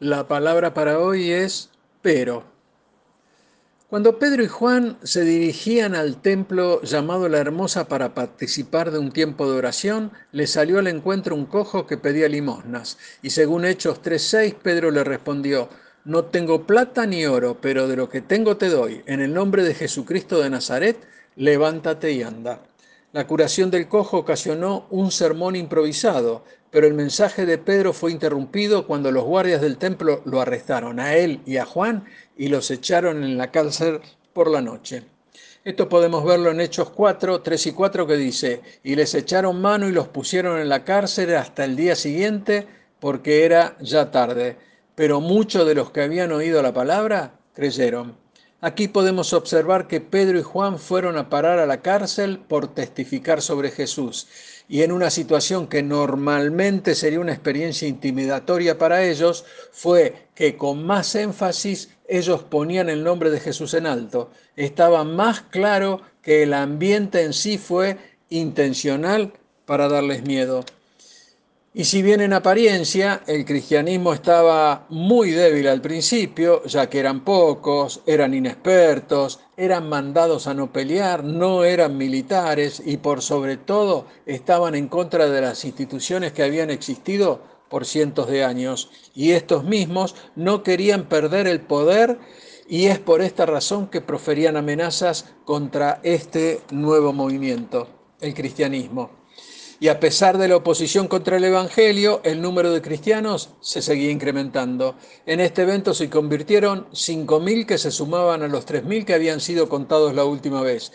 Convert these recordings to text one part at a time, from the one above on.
La palabra para hoy es pero. Cuando Pedro y Juan se dirigían al templo llamado La Hermosa para participar de un tiempo de oración, le salió al encuentro un cojo que pedía limosnas. Y según Hechos 3.6, Pedro le respondió, no tengo plata ni oro, pero de lo que tengo te doy. En el nombre de Jesucristo de Nazaret, levántate y anda. La curación del cojo ocasionó un sermón improvisado, pero el mensaje de Pedro fue interrumpido cuando los guardias del templo lo arrestaron a él y a Juan y los echaron en la cárcel por la noche. Esto podemos verlo en Hechos 4, 3 y 4 que dice, y les echaron mano y los pusieron en la cárcel hasta el día siguiente porque era ya tarde. Pero muchos de los que habían oído la palabra creyeron. Aquí podemos observar que Pedro y Juan fueron a parar a la cárcel por testificar sobre Jesús y en una situación que normalmente sería una experiencia intimidatoria para ellos, fue que con más énfasis ellos ponían el nombre de Jesús en alto. Estaba más claro que el ambiente en sí fue intencional para darles miedo. Y si bien en apariencia el cristianismo estaba muy débil al principio, ya que eran pocos, eran inexpertos, eran mandados a no pelear, no eran militares y por sobre todo estaban en contra de las instituciones que habían existido por cientos de años. Y estos mismos no querían perder el poder y es por esta razón que proferían amenazas contra este nuevo movimiento, el cristianismo y a pesar de la oposición contra el Evangelio, el número de cristianos se seguía incrementando. En este evento se convirtieron 5.000 que se sumaban a los 3.000 que habían sido contados la última vez.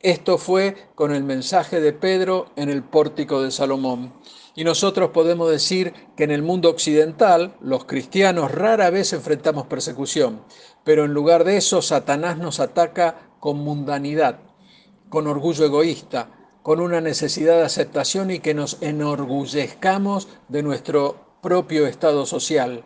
Esto fue con el mensaje de Pedro en el pórtico de Salomón. Y nosotros podemos decir que en el mundo occidental los cristianos rara vez enfrentamos persecución, pero en lugar de eso Satanás nos ataca con mundanidad, con orgullo egoísta, con una necesidad de aceptación y que nos enorgullezcamos de nuestro propio estado social.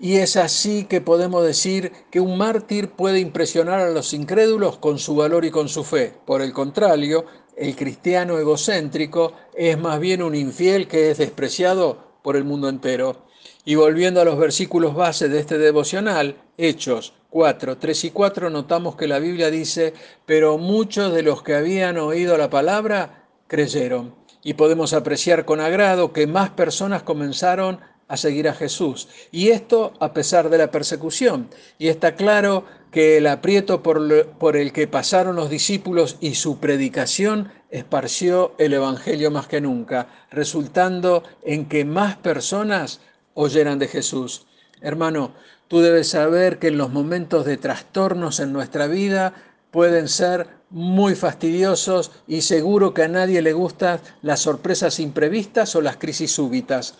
Y es así que podemos decir que un mártir puede impresionar a los incrédulos con su valor y con su fe. Por el contrario, el cristiano egocéntrico es más bien un infiel que es despreciado por el mundo entero. Y volviendo a los versículos base de este devocional, Hechos 4, 3 y 4, notamos que la Biblia dice, pero muchos de los que habían oído la palabra creyeron. Y podemos apreciar con agrado que más personas comenzaron a seguir a Jesús. Y esto a pesar de la persecución. Y está claro que el aprieto por, por, el que pasaron los discípulos y su predicación esparció el Evangelio más que nunca, resultando en que más personas oyeran de Jesús. Hermano, tú debes saber que en los momentos de trastornos en nuestra vida pueden ser muy fastidiosos y seguro que a nadie le gustan las sorpresas imprevistas o las crisis súbitas.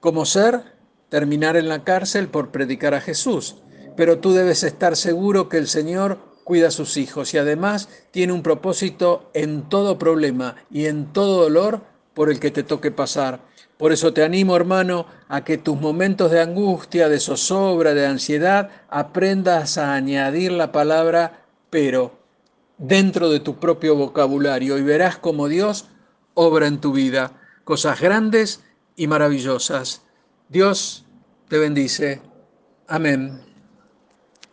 Como ser, terminar en la cárcel por predicar a Jesús. Pero tú debes estar seguro que el Señor cuida a sus hijos y además tiene un propósito en todo problema y en todo dolor por el que te toque pasar. Por eso te animo, hermano, a que tus momentos de angustia, de zozobra, de ansiedad, aprendas a añadir la palabra pero dentro de tu propio vocabulario y verás cómo Dios obra en tu vida cosas grandes y maravillosas. Dios te bendice. Amén.